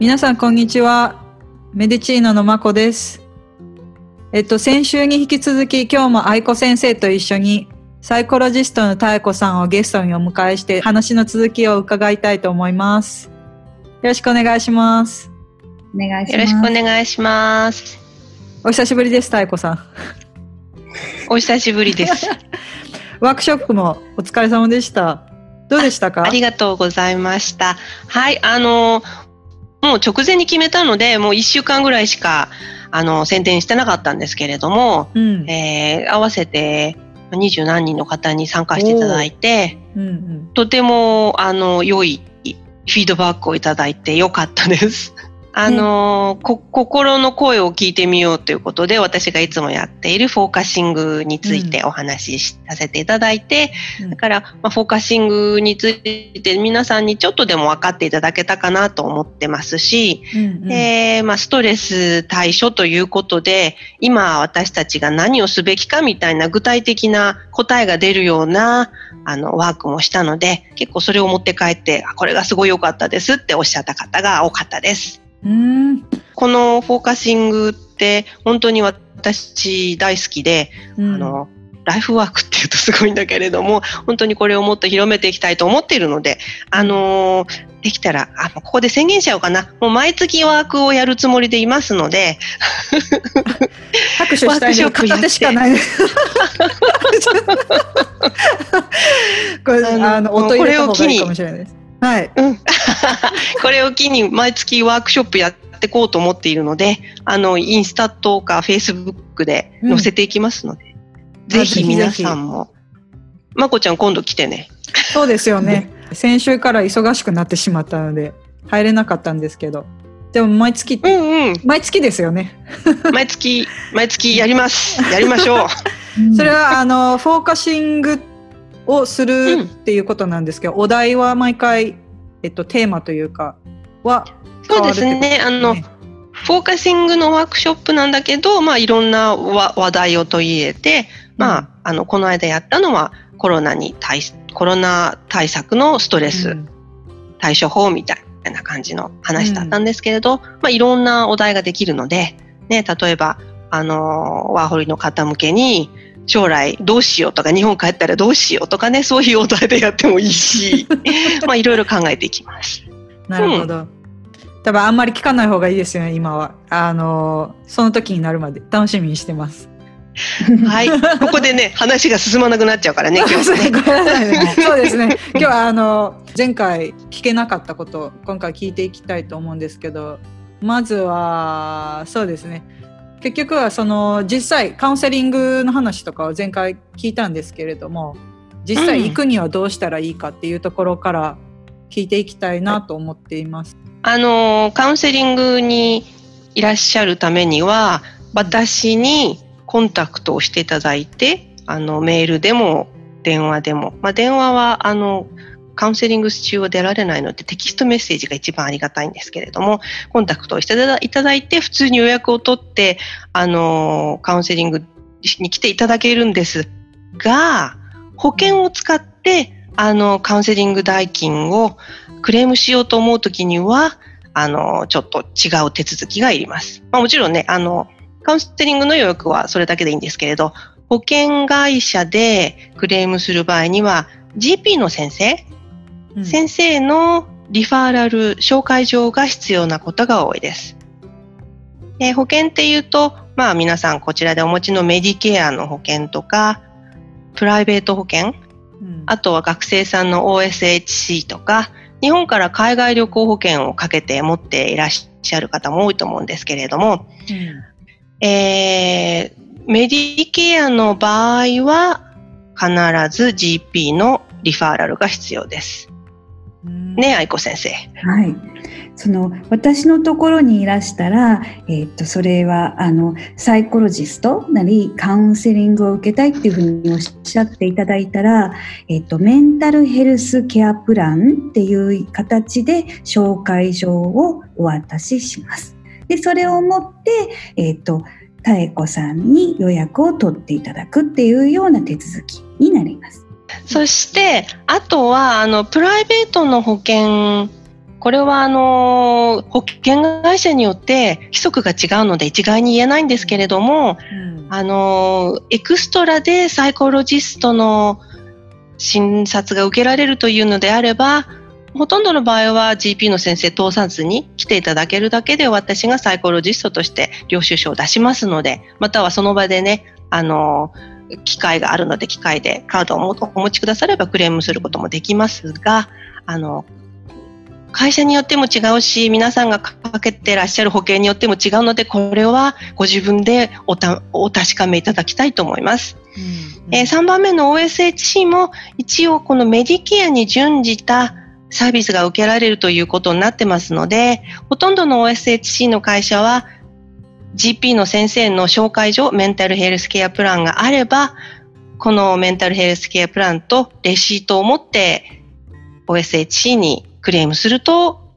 皆さん、こんにちは。メディチーノのまこです。えっと、先週に引き続き、今日も愛子先生と一緒に、サイコロジストの妙子さんをゲストにお迎えして、話の続きを伺いたいと思います。よろしくお願いします。お願いします。よろしくお願いします。お久しぶりです、妙子さん。お久しぶりです。ワークショップもお疲れ様でした。どうでしたか？ありがとうございました。はい、あの、もう直前に決めたので、もう1週間ぐらいしか、あの、宣伝してなかったんですけれども、うん。えー合わせて二十何人の方に参加していただいて、うんうん。とても、あの、良いフィードバックをいただいて良かったです。あの、こ心の声を聞いてみようということで、私がいつもやっているフォーカシングについてお話しさせていただいて、うん。だから、まあ、フォーカシングについて皆さんにちょっとでも分かっていただけたかなと思ってますし、うんうん。でまあ、ストレス対処ということで、今私たちが何をすべきかみたいな具体的な答えが出るようなあのワークもしたので、結構それを持って帰って、あこれがすごい良かったですっておっしゃった方が多かったです。うん。このフォーカシングって本当に私大好きで、うんあの、ライフワークっていうとすごいんだけれども、本当にこれをもっと広めていきたいと思っているので、あのーできたら、あ、ここで宣言しちゃおうかな。もう毎月ワークをやるつもりでいますので、拍手したいの片手しかない。これ、あのこれを機に。はい。うん。これを機に毎月ワークショップやっていこうと思っているので、あの、インスタとかフェイスブックで載せていきますので、ぜひ皆さんも、まこちゃん今度来てね。そうですよね。先週から忙しくなってしまったので、入れなかったんですけど。でも、毎月、うんうん。毎月ですよね。毎月、毎月やります。やりましょう。うんそれは、あの、フォーカシングをするっていうことなんですけど、お題は毎回、えっと、テーマというか、は変そうですわるってことね。あの、フォーカシングのワークショップなんだけど、まあ、いろんな話話題を取り入れて、まあ、あの、この間やったのは、コロナに対し、コロナ対策のストレスうん。対処法みたいな感じの話だったんですけれど、まあ、いろんなお題ができるので、ね、例えば、あの、ワーホリの方向けに、将来どうしようとか、日本帰ったらどうしようとかね、そういうお題でやってもいいし、まあ、いろいろ考えていきます。なるほど。多分あんまり聞かない方がいいですよね、今は。あの、その時になるまで楽しみにしてます。はい。ここでね、話が進まなくなっちゃうからね、今日はね。そうですね。今日はあの前回聞けなかったことを今回聞いていきたいと思うんですけど、まずはそうですね。結局はその実際カウンセリングの話とかを前回聞いたんですけれども、実際行くにはどうしたらいいかっていうところから聞いていきたいなと思っています。あの、カウンセリングにいらっしゃるためには、私にコンタクトをしていただいて、あの、メールでも電話でも、まあ、電話は、あの、カウンセリング中は出られないのでテキストメッセージが一番ありがたいんですけれども、コンタクトをしていただいて、普通に予約を取って、あの、カウンセリングに来ていただけるんですが、保険を使って、あの、カウンセリング代金をクレームしようと思うときには、あの、ちょっと違う手続きがいります。まあ、もちろんね、あの、カウンセリングの予約はそれだけでいいんですけれど、保険会社でクレームする場合には、GP の先生、うん先生のリファーラル、紹介状が必要なことが多いです。で保険っていうと、まあ皆さんこちらでお持ちのメディケアの保険とか、プライベート保険、うんあとは学生さんの OSHC とか、日本から海外旅行保険をかけて持っていらっしゃる方も多いと思うんですけれども、えーメディケアの場合は必ず GP のリファーラルが必要です。うんね、愛子先生。はい。その私のところにいらしたら、えっとそれはあのサイコロジストなりカウンセリングを受けたいっていうふうにおっしゃっていただいたら、えっとメンタルヘルスケアプランっていう形で紹介状をお渡しします。でそれを持ってえっと妙子さんに予約を取っていただくっていうような手続きになります。そして、あとは、あの、プライベートの保険。これはあの保険会社によって規則が違うので一概に言えないんですけれども、うん。あのエクストラでサイコロジストの診察が受けられるというのであれば、ほとんどの場合は GP の先生通さずに来ていただけるだけで私がサイコロジストとして領収書を出しますので、またはその場でね、あの、機会があるので機械でカードをお持ちくださればクレームすることもできますが、あの、会社によっても違うし、皆さんがかけてらっしゃる保険によっても違うので、これはご自分でおたお確かめいただきたいと思います。うんえー3番目の OSHC も一応このメディケアに準じたサービスが受けられるということになってますので、ほとんどの OSHC の会社は GP の先生の紹介所メンタルヘルスケアプランがあれば、このメンタルヘルスケアプランとレシートを持って OSHC にクレームすると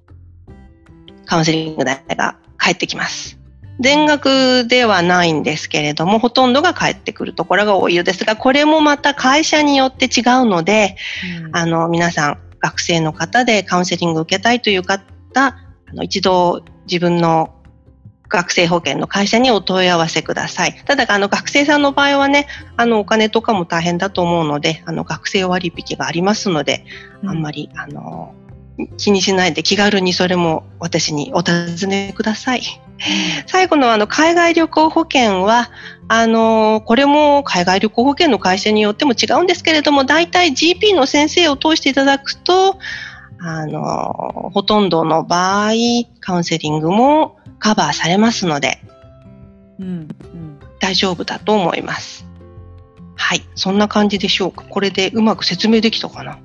カウンセリング代が返ってきます。全額ではないんですけれども、ほとんどが返ってくるところが多いようですが、これもまた会社によって違うので、うんあの、皆さん、学生の方でカウンセリングを受けたいという方、あの一度自分の学生保険の会社にお問い合わせください。ただ、あの、学生さんの場合はね、あの、お金とかも大変だと思うので、あの、学生割引がありますので、あんまり、あの、気にしないで気軽にそれも私にお尋ねください。最後のあの海外旅行保険は、あのこれも海外旅行保険の会社によっても違うんですけれども、大体 GP の先生を通していただくと、あのほとんどの場合、カウンセリングもカバーされますので、うんうん大丈夫だと思います。はい。そんな感じでしょうか？これでうまく説明できたかな？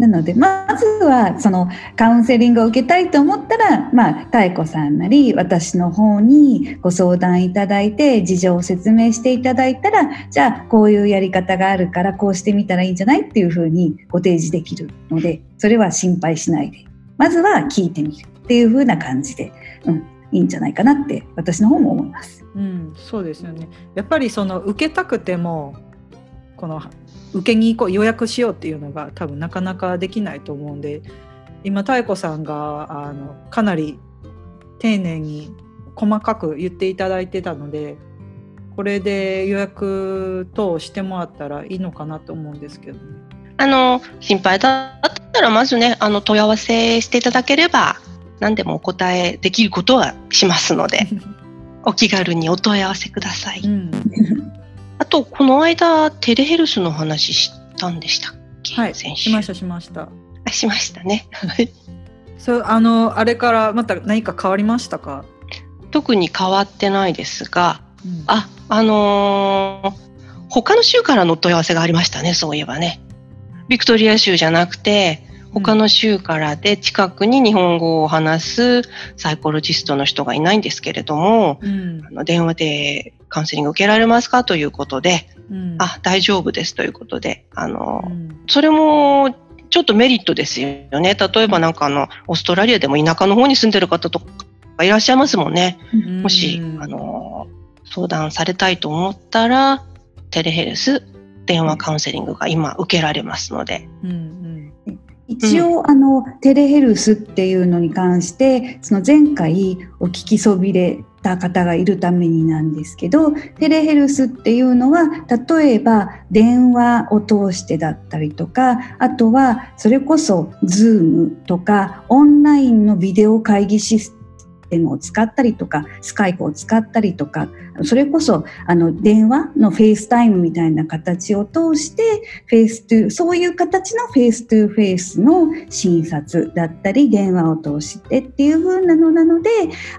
なのでまずはそのカウンセリングを受けたいと思ったらまあ妙子さんなり私の方にご相談いただいて事情を説明していただいたらじゃあこういうやり方があるからこうしてみたらいいんじゃないっていうふうにご提示できるのでそれは心配しないでまずは聞いてみるっていうふうな感じで、うん、いいんじゃないかなって私の方も思います。うん、そうですよね。やっぱりその受けたくてもこの受けに行こう予約しようっていうのが多分なかなかできないと思うんで今妙子さんがあのかなり丁寧に細かく言っていただいてたのでこれで予約等してもらったらいいのかなと思うんですけどね。あの、心配だったら、まずね、あの、問い合わせしていただければ、何でもお答えできることはしますので、お気軽にお問い合わせください。うん、あと、この間、テレヘルスの話したんでしたっけ？はい先週しましたしました。あしましたね。は いそうあのあれからまた何か変わりましたか、特に変わってないですが、うんあ、あのー他の州からのお問い合わせがありましたね、そういえばね。ビクトリア州じゃなくて、他の州からで近くに日本語を話すサイコロジストの人がいないんですけれども、うんあの電話でカウンセリング受けられますかということで、うん。あ、大丈夫です。ということで、あの、うん。それもちょっとメリットですよね。例えばなんかあの、オーストラリアでも田舎の方に住んでる方とかいらっしゃいますもんね。もし、うんあの、相談されたいと思ったら、テレヘルス、電話カウンセリングが今受けられますので。うんうん。一応、あのテレヘルスっていうのに関してその前回お聞きそびれた方がいるためになんですけどテレヘルスっていうのは例えば電話を通してだったりとかあとはそれこそ Zoom とかオンラインのビデオ会議シスTeams を使ったりとか Skype を使ったりとかそれこそあの電話の FaceTime みたいな形を通して face to そういう形の face to face の診察だったり電話を通してっていう風なのなので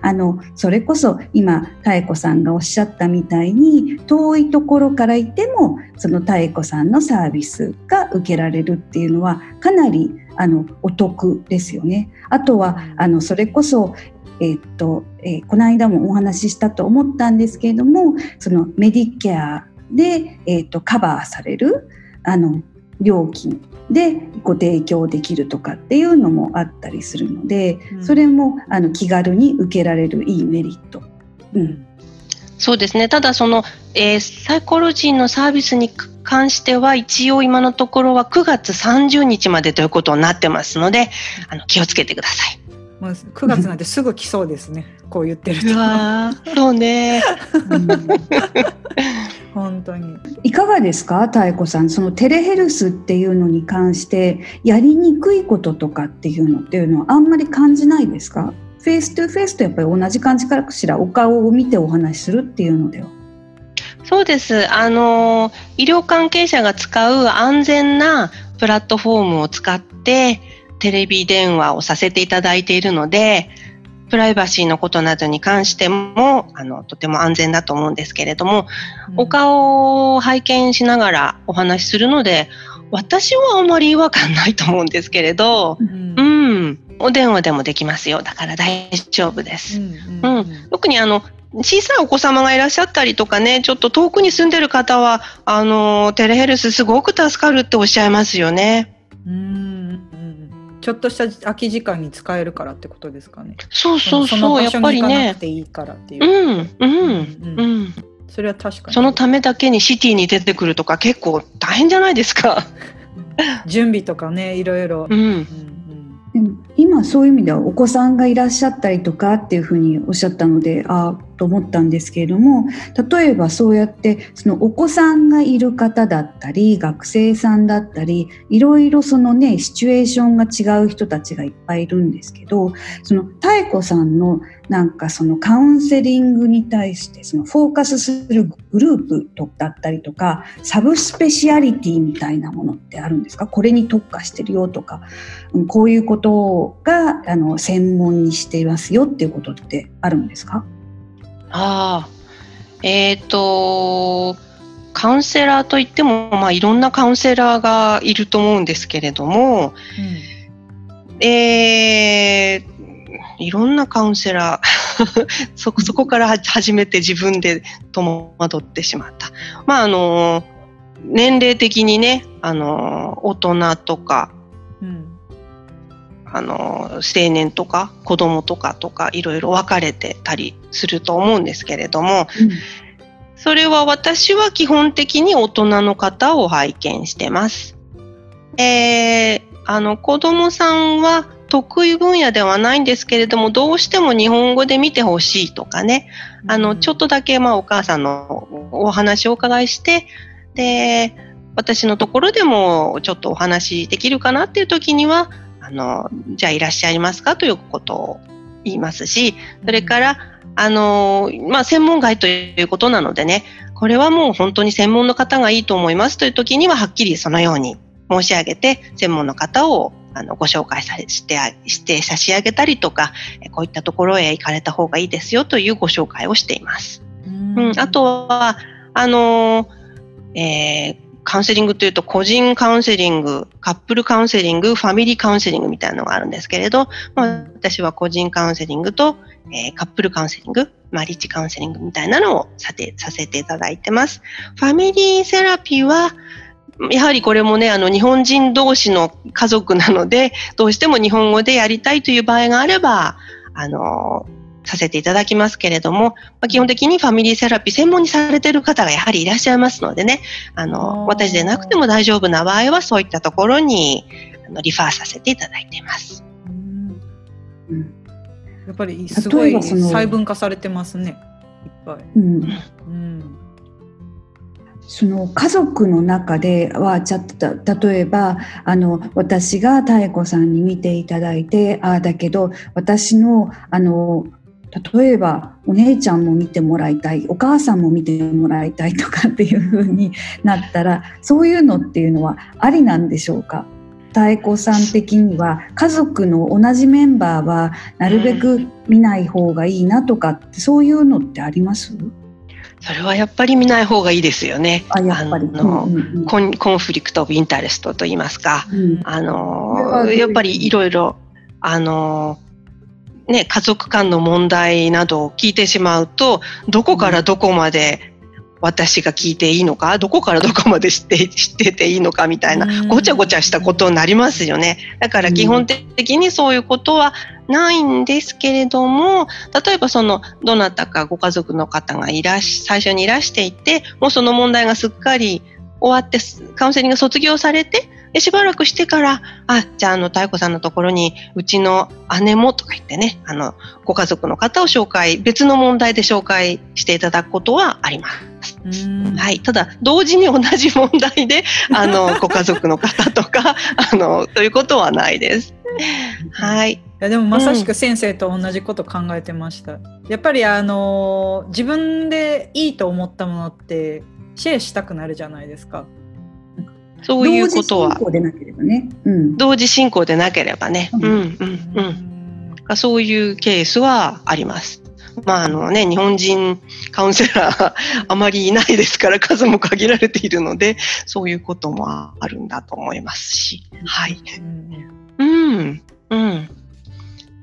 あのそれこそ今妙子さんがおっしゃったみたいに遠いところからいてもその妙子さんのサービスが受けられるっていうのはかなりあのお得ですよね。あとはあのそれこそえっとえーこの間もお話ししたと思ったんですけれどもそのメディケアで、えっとカバーされるあの料金でご提供できるとかっていうのもあったりするので、うんそれもあの気軽に受けられるいいメリット。うんそうですね。ただその、えーサイコロジーのサービスに関しては一応今のところは9月30日までということになってますので、あの気をつけてください。もう9月なんてすぐ来そうですね。こう言ってると。わそうね。うん本当に。いかがですか妙子さんその telehealth っていうのに関してやりにくいこととかっていうのっていうのはあんまり感じないですか？ face to face とやっぱり同じ感じかしらお顔を見てお話しするっていうのでは。そうです。あの、医療関係者が使う安全なプラットフォームを使ってテレビ電話をさせていただいているので、プライバシーのことなどに関しても、あの、とても安全だと思うんですけれども、お顔を拝見しながらお話しするので、私はあまり違和感ないと思うんですけれど、うんううんん、お電話でもできますよ。だから大丈夫です。うんうん特にあの小さいお子様がいらっしゃったりとかね、ちょっと遠くに住んでる方は、あの、テレヘルスすごく助かるっておっしゃいますよね。うんうんちょっとした空き時間に使えるからってことですかね。そうそうそう、やっぱりねく。ていいからっていう。うん、うん、うんうん。それは確かに。そのためだけにシティに出てくるとか結構大変じゃないですか。準備とかね、いろいろ。うん。うん今そういう意味ではお子さんがいらっしゃったりとかっていうふうにおっしゃったのでああと思ったんですけれども例えばそうやってそのお子さんがいる方だったり学生さんだったりいろいろそのねシチュエーションが違う人たちがいっぱいいるんですけどその妙子さんのなんかそのカウンセリングに対してそのフォーカスするグループとだったりとかサブスペシアリティみたいなものってあるんですか？これに特化してるよとか。うんこういうことがあの専門にしていますよっていうことってあるんですか？ああ。えっ、と、カウンセラーといっても、まあ、いろんなカウンセラーがいると思うんですけれども、えーいろんなカウンセラー そこそこからは始めて自分で戸惑ってしまった。まああの年齢的にねあの大人とかうんあの青年とか子供とかとかいろいろ分かれてたりすると思うんですけれどもそれは私は基本的に大人の方を拝見してます。えーあの子供さんは得意分野ではないんですけれどもどうしても日本語で見てほしいとかね。あのちょっとだけまあお母さんのお話をお伺いしてで私のところでもちょっとお話できるかなっていう時にはあのじゃあいらっしゃいますかということを言いますしそれからあのまあ、専門外ということなのでね、これはもう本当に専門の方がいいと思いますという時には、はっきりそのように申し上げて、専門の方をあのご紹介されしてあして差し上げたりとか、えこういったところへ行かれた方がいいですよというご紹介をしています。うんうん、あとは、あのえーカウンセリングというと個人カウンセリング、カップルカウンセリング、ファミリーカウンセリングみたいなのがあるんですけれど、まあ、私は個人カウンセリングと、えーカップルカウンセリング、マリッジカウンセリングみたいなのをさてさせていただいてます。ファミリーセラピーは、やはりこれもね、あの、日本人同士の家族なので、どうしても日本語でやりたいという場合があれば、あの、させていただきますけれども、まあ、基本的にファミリーセラピー専門にされている方がやはりいらっしゃいますのでね、あの、私でなくても大丈夫な場合はそういったところにあのリファーさせていただいています。うんうんやっぱりすごい細分化されてますね。いっぱい。うんうん。その家族の中ではちょっと例えばあの私が妙子さんに見ていただいてああだけど私のあの例えばお姉ちゃんも見てもらいたいお母さんも見てもらいたいとかっていう風になったらそういうのっていうのはありなんでしょうか？妙子さん的には家族の同じメンバーはなるべく見ない方がいいなとかってそういうのってあります？それはやっぱり見ない方がいいですよね。あやっぱり。あのうんうんうん con conflict of interest と言いますか、うんあのやっぱりいろいろ、あのね、家族間の問題などを聞いてしまうと、どこからどこまで、私が聞いていいのかどこからどこまで知って 知ってていいのかみたいなごちゃごちゃしたことになりますよね。だから基本的にそういうことはないんですけれども例えばそのどなたかご家族の方がいらし最初にいらしていてもうその問題がすっかり終わってカウンセリング卒業されてでしばらくしてから、あ、じゃあ、あの、妙子さんのところに、うちの姉もとか言ってね、あの、ご家族の方を紹介、別の問題で紹介していただくことはあります。はい。ただ、同時に同じ問題で、あの、ご家族の方とか、あの、ということはないです。はい。いやでもまさしく先生と同じこと考えてました。うん、やっぱりあの自分でいいと思ったものってシェアしたくなるじゃないですか。そういうことは。同時進行でなければね。うん、同時進行でなければね。うん、うん、うん。そういうケースはあります。まああのね、日本人カウンセラーあまりいないですから数も限られているので、そういうこともあるんだと思いますし。はい。うん。うん。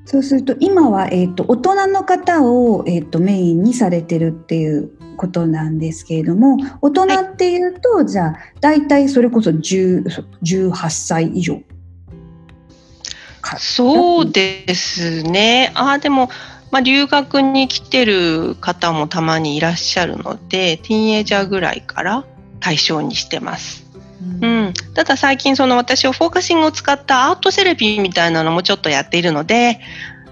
そうすると今は、えーと、大人の方を、えーとメインにされてるっていうことなんですけれども大人っていうと、はい、じゃあ大体それこそ18歳以上。そうですね。あでも、まあ、留学に来てる方もたまにいらっしゃるのでティーンエイジャーぐらいから対象にしてます。うん、うん、ただ最近その私はフォーカシングを使ったアートセラピーみたいなのもちょっとやっているので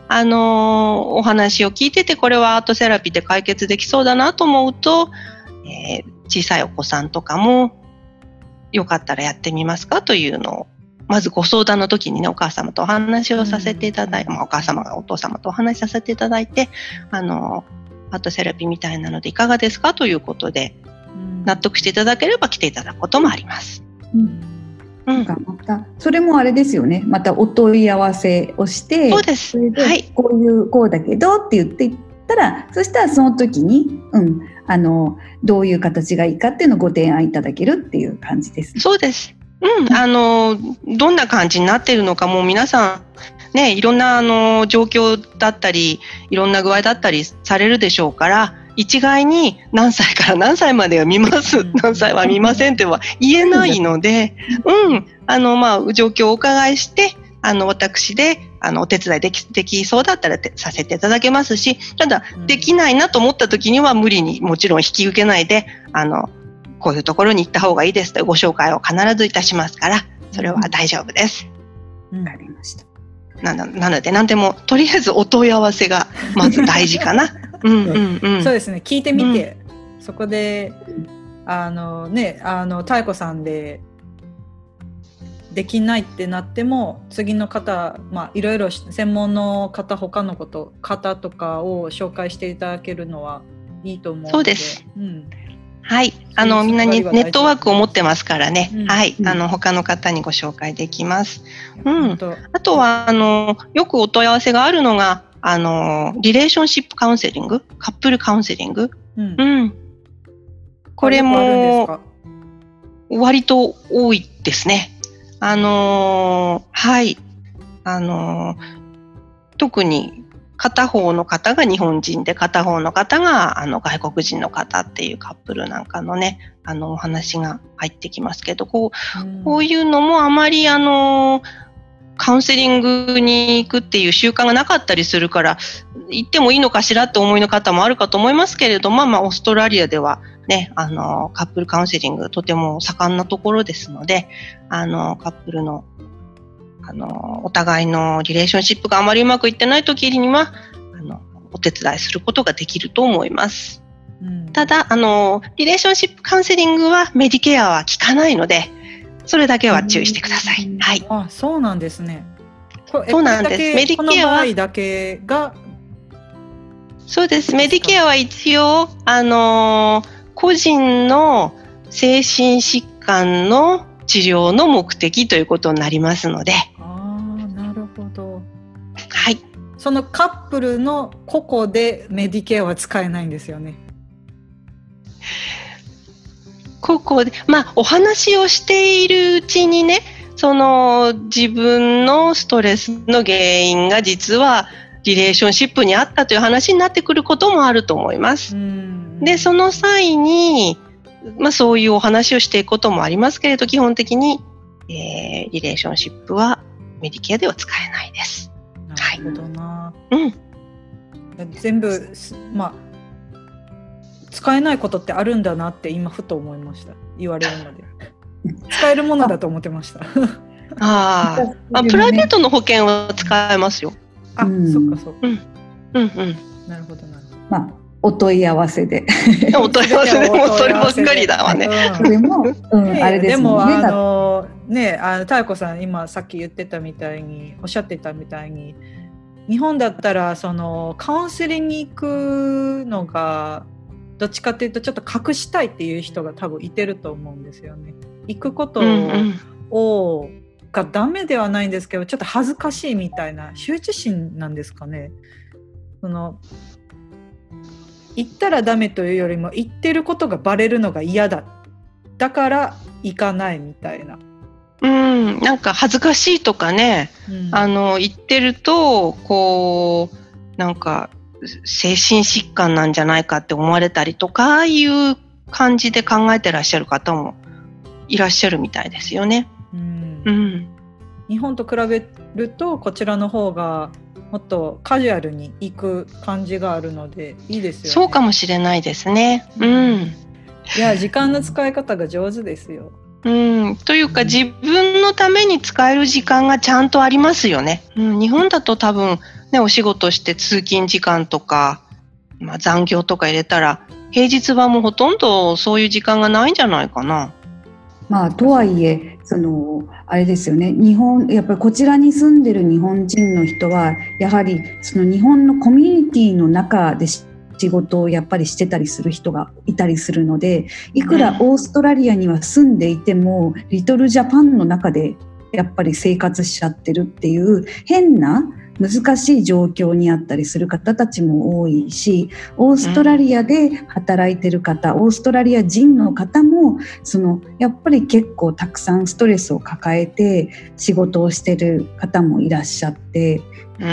あのお話を聞いててこれはアートセラピーで解決できそうだなと思うと、えー、小さいお子さんとかもよかったらやってみますかというのをまずご相談の時にねお母様とお話をさせていただいて、まあ、お母様がお父様とお話しさせていただいてあのアートセラピーみたいなのでいかがですかということで納得していただければ来ていただくこともあります。うんなんかまたそれもあれですよね。またお問い合わせをしてそうです。はい、こういうこうだけどって言っていったらそしたらその時に、うん、あのどういう形がいいかっていうのをご提案いただけるっていう感じです、ね、そうです。うん、あのどんな感じになってるのかもう皆さんねいろんなあの状況だったりいろんな具合だったりされるでしょうから一概に何歳から何歳までは見ます、何歳は見ませんっては言えないので、うん、あの、まあ、状況をお伺いして、あの、私で、あの、お手伝いでき、できそうだったらさせていただけますし、ただ、できないなと思った時には無理にもちろん引き受けないで、あの、こういうところに行った方がいいですというご紹介を必ずいたしますから、それは大丈夫です。わ、うん、かりました。ななので何でもとりあえずお問い合わせがまず大事かな。うんうんうん、そうですね。聞いてみて、うん、そこであのねあの妙子さんでできないってなっても次の方まあいろいろ専門の方他のこと方とかを紹介していただけるのはいいと思うそうです、うん、はい、あのみんなにネットワークを持ってますからね、うん、はい、あの他の方にご紹介できます。うん、あとはあのよくお問い合わせがあるのがあのリレーションシップカウンセリング、カップルカウンセリング、うん、うん、これも割と多いですね。あのはい、あの特に片方の方が日本人で片方の方があの外国人の方っていうカップルなんかのねあのお話が入ってきますけどこううん、こういうのもあまりあのカウンセリングに行くっていう習慣がなかったりするから行ってもいいのかしらって思いの方もあるかと思いますけれども、まあ、オーストラリアではね、あのカップルカウンセリングとても盛んなところですのであのカップルのあの、お互いのリレーションシップがあまりうまくいってない時には、あの、お手伝いすることができると思います。うん、ただ、あの、リレーションシップカウンセリングはメディケアは効かないので、それだけは注意してください。はい。あ、そうなんですね。そうなんです。メディケアはだけが？そうです。メディケアは一応、あの個人の精神疾患の治療の目的ということになりますので。はい。そのカップルの個々でメディケアは使えないんですよね。個々で、まあ、お話をしているうちにね、その自分のストレスの原因が実はリレーションシップにあったという話になってくることもあると思います。で、その際に、まあそういうお話をしていくこともありますけれど、基本的に、えー、リレーションシップはメディケアでは使えないです。なるほどな。うん。全部すまあ使えないことってあるんだなって今ふと思いました。言われるので。使えるものだと思ってました。あー あ、プライベートの保険は使えますよ。あ、うんそっかそっか。うんうん。なるほどなるほど。まあ、お問い合わせで。お問い合わせでも そればっかりだわね。それも、うん、あれですもあだのねあの妙子さん今さっき言ってたみたいにおっしゃってたみたいに日本だったらそのカウンセリングに行くのがどっちかっていうとちょっと隠したいっていう人が多分いてると思うんですよね。行くことを,、うんうんがダメではないんですけどちょっと恥ずかしいみたいな羞恥心なんですかね。その行ったらダメというよりも行ってることがバレるのが嫌だだから行かないみたいな。うん、なんか恥ずかしいとかね、うんあの、言ってると、こう、なんか、精神疾患なんじゃないかって思われたりとか、いう感じで考えてらっしゃる方もいらっしゃるみたいですよね。うんうん。日本と比べるとこちらの方がもっとカジュアルに行く感じがあるのでいいですよね。そうかもしれないですね。うん。いや時間の使い方が上手ですよ。うん、というか自分のために使える時間がちゃんとありますよね。うん、日本だと多分ね、お仕事して通勤時間とか、まあ、残業とか入れたら、平日はもうほとんどそういう時間がないんじゃないかな。まあ、とはいえ、その、あれですよね。日本、やっぱりこちらに住んでる日本人の人は、やはりその日本のコミュニティの中でし仕事をやっぱりしてたりする人がいたりするので、いくらオーストラリアには住んでいても、リトルジャパンの中でやっぱり生活しちゃってるっていう変な難しい状況にあったりする方たちも多いし、オーストラリアで働いてる方、オーストラリア人の方も、そのやっぱり結構たくさんストレスを抱えて仕事をしてる方もいらっしゃって、うん。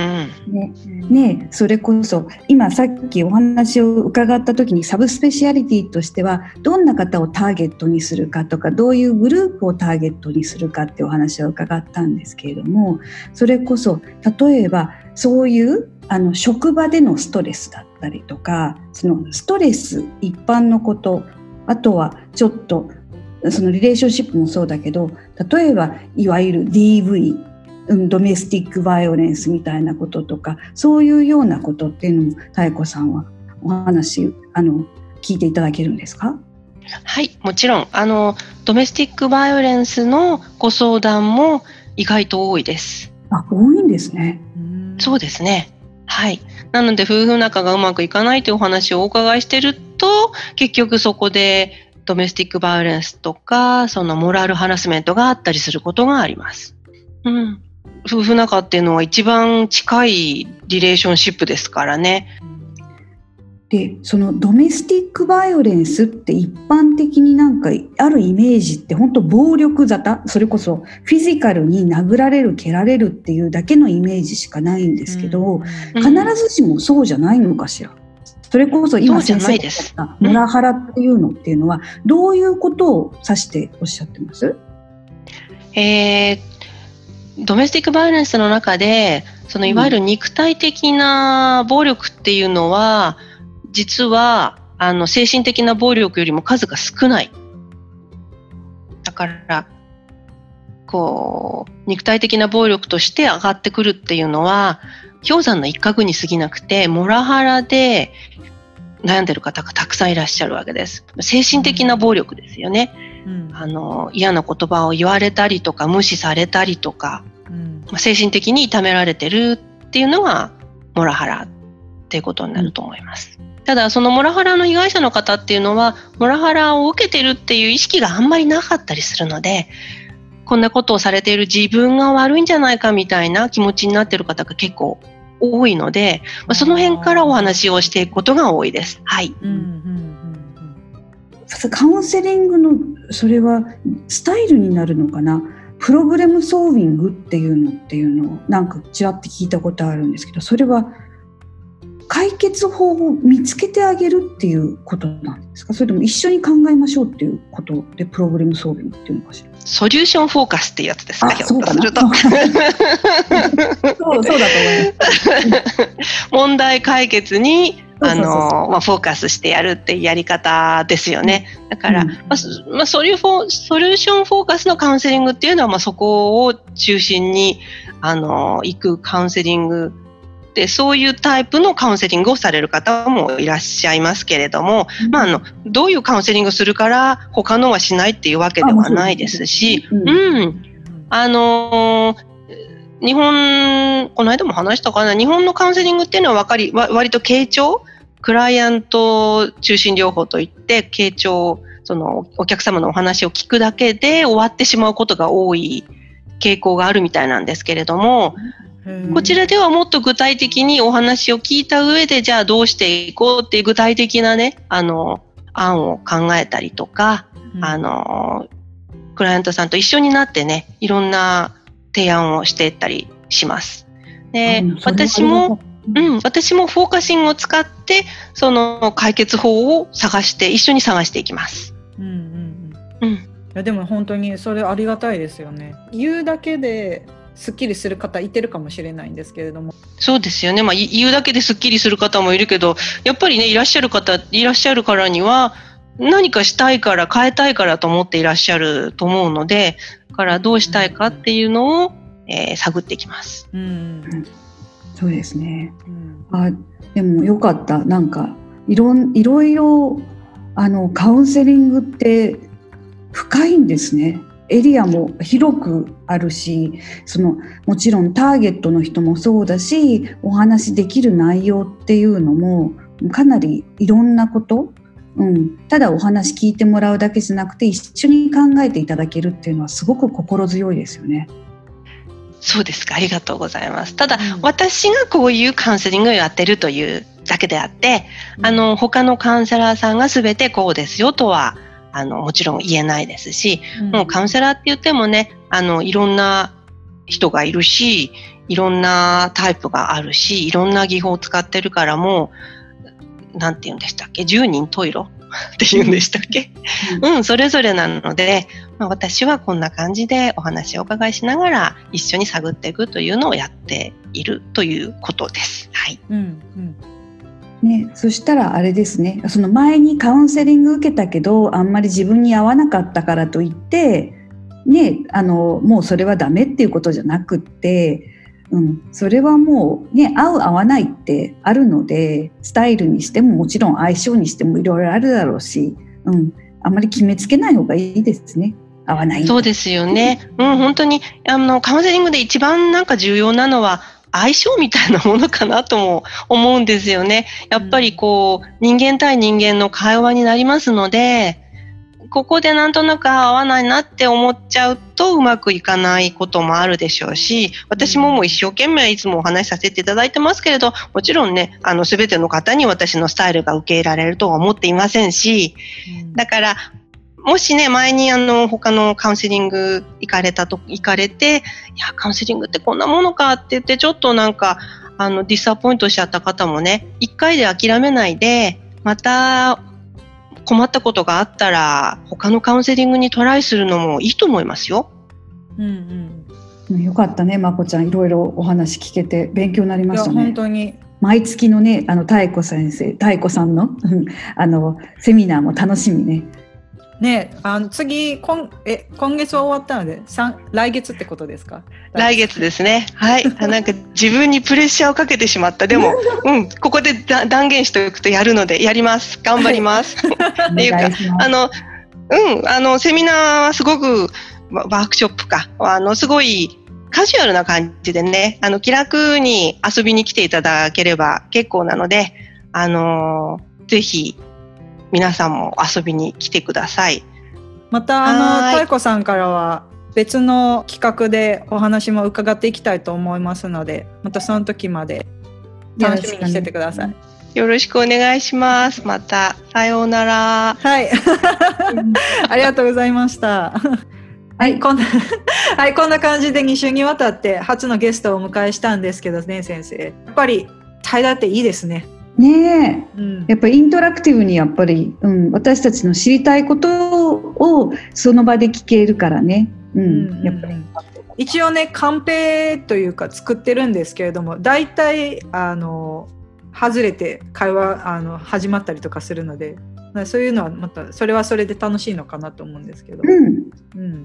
ねね、それこそ今さっきお話を伺った時にサブスペシャリティとしてはどんな方をターゲットにするかとかどういうグループをターゲットにするかってお話を伺ったんですけれどもそれこそ例えばそういうあの職場でのストレスだったりとかそのストレス一般のことあとはちょっとそのリレーションシップもそうだけど例えばいわゆる DV うんドメスティックバイオレンスみたいなこととかそういうようなことっていうのも妙子さんはお話あの聞いていただけるんですか？はい、もちろん。あの、ドメスティックバイオレンスのご相談も意外と多いです。あ多いんですね。うんそうですね。はい。なので、夫婦仲がうまくいかないというお話をお伺いしてると、結局そこでドメスティックバイオレンスとか、そのモラルハラスメントがあったりすることがあります。うん。夫婦仲っていうのは一番近いリレーションシップですからね。でそのドメスティックバイオレンスって一般的になんかあるイメージって本当暴力沙汰それこそフィジカルに殴られる蹴られるっていうだけのイメージしかないんですけど、うん。必ずしもそうじゃないのかしら。それこそ今先生がおっないです。しゃったモラハラっていうのっていうのはどういうことを指しておっしゃってます？えードメスティックバイオレンスの中で、そのいわゆる肉体的な暴力っていうのは、実は、あの、精神的な暴力よりも数が少ない。だから、こう、肉体的な暴力として上がってくるっていうのは、氷山の一角に過ぎなくて、モラハラで悩んでる方がたくさんいらっしゃるわけです。精神的な暴力ですよね。うんあの、嫌な言葉を言われたりとか、無視されたりとか、うんまあ精神的に痛められてるっていうのが、モラハラっていうことになると思います。ただ、そのモラハラの被害者の方っていうのは、モラハラを受けてるっていう意識があんまりなかったりするので、こんなことをされている自分が悪いんじゃないかみたいな気持ちになっている方が結構多いので、まあ、その辺からお話をしていくことが多いです。はい。うんうんうんカウンセリングのそれはスタイルになるのかな？プログラムソービングっていうのっていうのをなんかちらって聞いたことあるんですけどそれは解決法を見つけてあげるっていうことなんですか？それとも一緒に考えましょうっていうことでプログラムソービングっていうのかしら？ソリューションフォーカスっていうやつですかあそうか。なそう そうだと思います。問題解決にあの、まあ、フォーカスしてやるってやり方ですよね。だから、うん。まあそまあ、ソリュフォソリューションフォーカスのカウンセリングっていうのは、まあ、そこを中心にあの行くカウンセリングでそういうタイプのカウンセリングをされる方もいらっしゃいますけれども、まあ、あのどういうカウンセリングするから他のはしないっていうわけではないですし、うん。うん、あのー日本、この間も話したかな、日本のカウンセリングっていうのはわかり、わ割と傾聴？クライアント中心療法といって、傾聴、そのお客様のお話を聞くだけで終わってしまうことが多い傾向があるみたいなんですけれども、こちらではもっと具体的にお話を聞いた上で、じゃあどうしていこうっていう具体的なね、あの、案を考えたりとか、あの、クライアントさんと一緒になってね、いろんな提案をしていったりします。で、うん私も、うん、私もフォーカシングを使って、その解決法を探して、一緒に探していきます。うんうんうん。いやでも本当にそれありがたいですよね。言うだけですっきりする方いてるかもしれないんですけれども。そうですよね。まあ、い言うだけですっきりする方もいるけど、やっぱりね、いらっしゃる方、いらっしゃるからには、何かしたいから、変えたいからと思っていらっしゃると思うので、だからどうしたいかっていうのを、えー探っていきます。うんそうですね。うんあでもよかったなんかいろんいろいろあのカウンセリングって深いんですね。エリアも広くあるしそのもちろんターゲットの人もそうだしお話しできる内容っていうのもかなりいろんなこと、うん、ただお話聞いてもらうだけじゃなくて一緒に考えていただけるっていうのはすごく心強いですよね。そうですか。ありがとうございます。ただ、うん私がこういうカウンセリングをやってるというだけであって、あの、他のカウンセラーさんが全てこうですよとは、あの、もちろん言えないですし、もうカウンセラーって言ってもね、あの、いろんな人がいるし、いろんなタイプがあるし、いろんな技法を使ってるからもう、なんて言うんでしたっけ？十人十色？って言うんでしたっけ？うん、それぞれなので、まあ、私はこんな感じでお話をお伺いしながら一緒に探っていくというのをやっているということです。はい。うんうん。ね、そしたらあれですね。その前にカウンセリング受けたけどあんまり自分に合わなかったからといって、ね、あのもうそれはダメっていうことじゃなくって、うん、それはもう、ね、合う合わないってあるのでスタイルにしてももちろん相性にしてもいろいろあるだろうし、うん、あんまり決めつけない方がいいですね合わないそうですよね。うん、本当に、あの、カウンセリングで一番なんか重要なのは、相性みたいなものかなとも思うんですよね。やっぱりこう、人間対人間の会話になりますので、ここでなんとなく合わないなって思っちゃうとうまくいかないこともあるでしょうし、私ももう一生懸命いつもお話しさせていただいてますけれど、もちろんね、あの、すべての方に私のスタイルが受け入れられるとは思っていませんし、だから、もしね、前にあの、他のカウンセリング行かれたと、行かれて、いや、カウンセリングってこんなものかって言って、ちょっとなんか、あの、ディスアポイントしちゃった方もね、一回で諦めないで、また、困ったことがあったら、他のカウンセリングにトライするのもいいと思いますよ。うんうんうんよかったねまこちゃんいろいろお話聞けて勉強になりましたね本。当に毎月のね、あの、妙子先生、妙子さんの、うんあの、セミナーも楽しみね。ねあの次今え今月は終わったので三来月ってことですか？来月ですね。はい。あなんか自分にプレッシャーをかけてしまった。でも、うん、ここでだ断言しておくとやるので、やります。頑張ります。おていうか願いしますあの、うん、あの、セミナーはすごく、ワワークショップか、あの、すごいカジュアルな感じでね、あの、気楽に遊びに来ていただければ結構なので、あのぜひ、皆さんも遊びに来てください。またはーいあの太子さんからは別の企画でお話も伺っていきたいと思いますのでまたその時まで楽しみにしててください。よろしくお願いします。また、さようなら。はい ありがとうございました。はい、こんな、はい、こんな感じで2週にわたって初のゲストをお迎えしたんですけどね、先生。やっぱり、対談っていいですね。ねえ。うん。やっぱりインタラクティブにやっぱり、うん、私たちの知りたいことをその場で聞けるからね、うん。うんやっぱり。一応ねカンペというか作ってるんですけれども大体あの外れて会話あの始まったりとかするのでそういうのはまたそれはそれで楽しいのかなと思うんですけど、うん。うん、い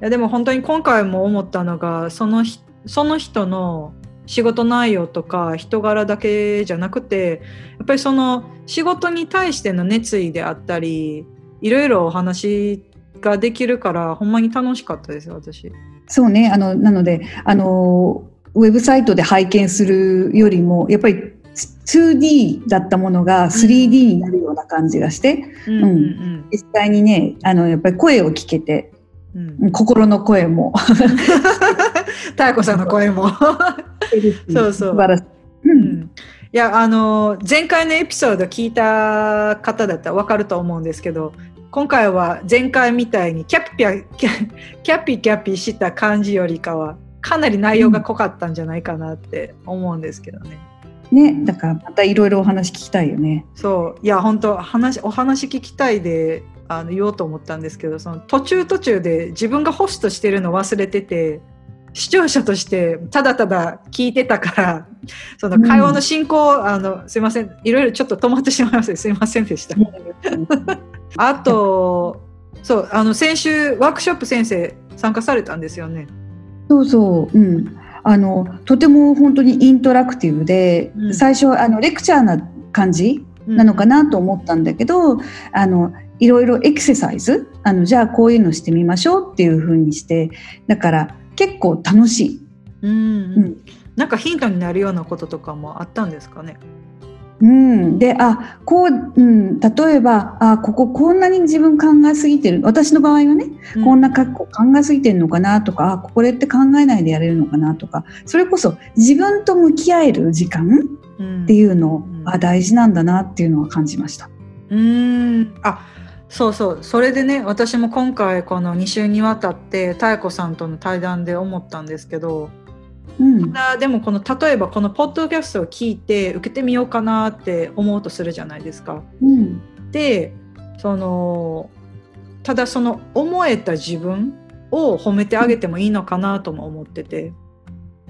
やでも本当に今回も思ったのがそのひその人の仕事内容とか人柄だけじゃなくてやっぱりその仕事に対しての熱意であったりいろいろお話ができるからほんまに楽しかったです私。そうね。あのなのであのウェブサイトで拝見するよりもやっぱり 2D だったものが 3D になるような感じがして、うんうん。うん。実際にねあのやっぱり声を聞けてうん、心の声も 妙子さんの声も。そうそう。ううんんいやあの前回のエピソード聞いた方だったら分かると思うんですけど今回は前回みたいにキャピキャキャキャピキャピした感じよりかはかなり内容が濃かったんじゃないかなって思うんですけどね。ね、だからまたいろいろお話聞きたいよね。そういや本当話お話聞きたいであの言おうと思ったんですけどその途中途中で自分がホストしてるの忘れてて視聴者としてただただ聞いてたからその会話の進行、あのすいませんいろいろちょっと止まってしまいましたすいませんでした。あとそうあの先週ワークショップ先生参加されたんですよね。そうそう、うん、あのとても本当にイントラクティブで、うん最初あのレクチャーな感じうんなのかなと思ったんだけど、あのいろいろエクササイズあのじゃあこういうのしてみましょうっていう風にしてだから結構楽しい。うんうん。なんかヒントになるようなこととかもあったんですかね？うん、であこう、うん、例えばあこここんなに自分考えすぎてる。私の場合はね、こんな格好考えすぎてるのかなとかあこれって考えないでやれるのかなとかそれこそ自分と向き合える時間っっていうのを、うん。あ大事なんだなっていうのは感じました。うーん。あそうそう。それでね私も今回この2週にわたって妙子さんとの対談で思ったんですけどうん、ただでもこの例えばこのポッドキャストを聞いて受けてみようかなって思うとするじゃないですか。うん、でそのただその思えた自分を褒めてあげてもいいのかなとも思ってて。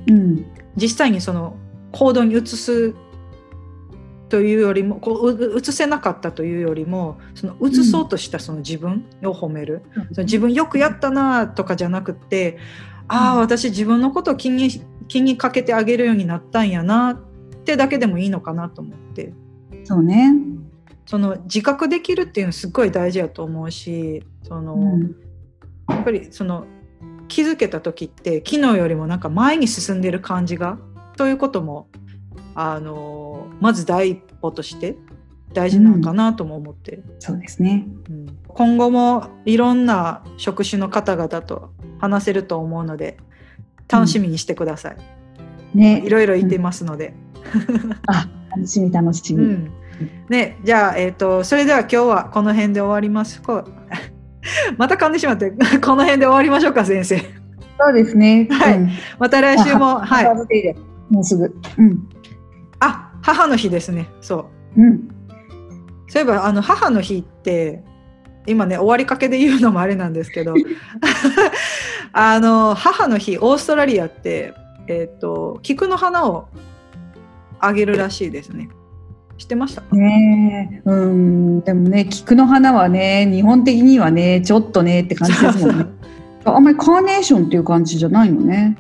うん、実際にその行動に移すというよりもこうう移せなかったというよりもその移そうとしたその自分を褒める、その自分よくやったなとかじゃなくって、ああ私自分のことを気に気にかけてあげるようになったんやなってだけでもいいのかなと思って。そうね。その自覚できるっていうのすっごい大事やと思うしその、うん、やっぱりその気づけた時って昨日よりもなんか前に進んでる感じがということもあのまず第一歩として大事なのかなとも思って、そうですね。うん。今後もいろんな職種の方々と話せると思うので楽しみにしてください、いね、ろいろ言ってますので、あ楽しみ楽しみ。うん。ね、じゃあ、えー、とそれでは今日はこの辺で終わります。また噛んでしまって この辺で終わりましょうか先生。そうですね。はい。うん。また来週も。はい。もうすぐ。うん、あ母の日ですね。そう。うん、そういえばあの母の日って今ね終わりかけで言うのもあれなんですけど あの母の日オーストラリアって、えー、と菊の花をあげるらしいですね。知ってましたか？ねえ、うん、でもね、菊の花はね、日本的にはね、ちょっとねって感じですもんね。あんまりカーネーションっていう感じじゃないのね。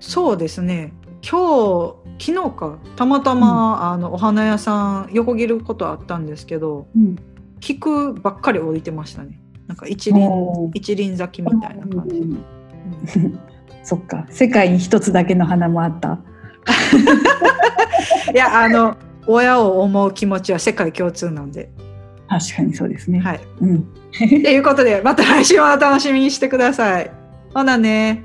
そうですね。今日昨日かたまたま、あのお花屋さん横切ることあったんですけどうん、菊ばっかり置いてましたねなんか一輪一輪咲きみたいな感じ、うんうんそっか、世界に一つだけの花もあった。いやあの親を思う気持ちは世界共通なんで。確かにそうですね。はい。うん。ということでまた来週もお楽しみにしてください。ほなね。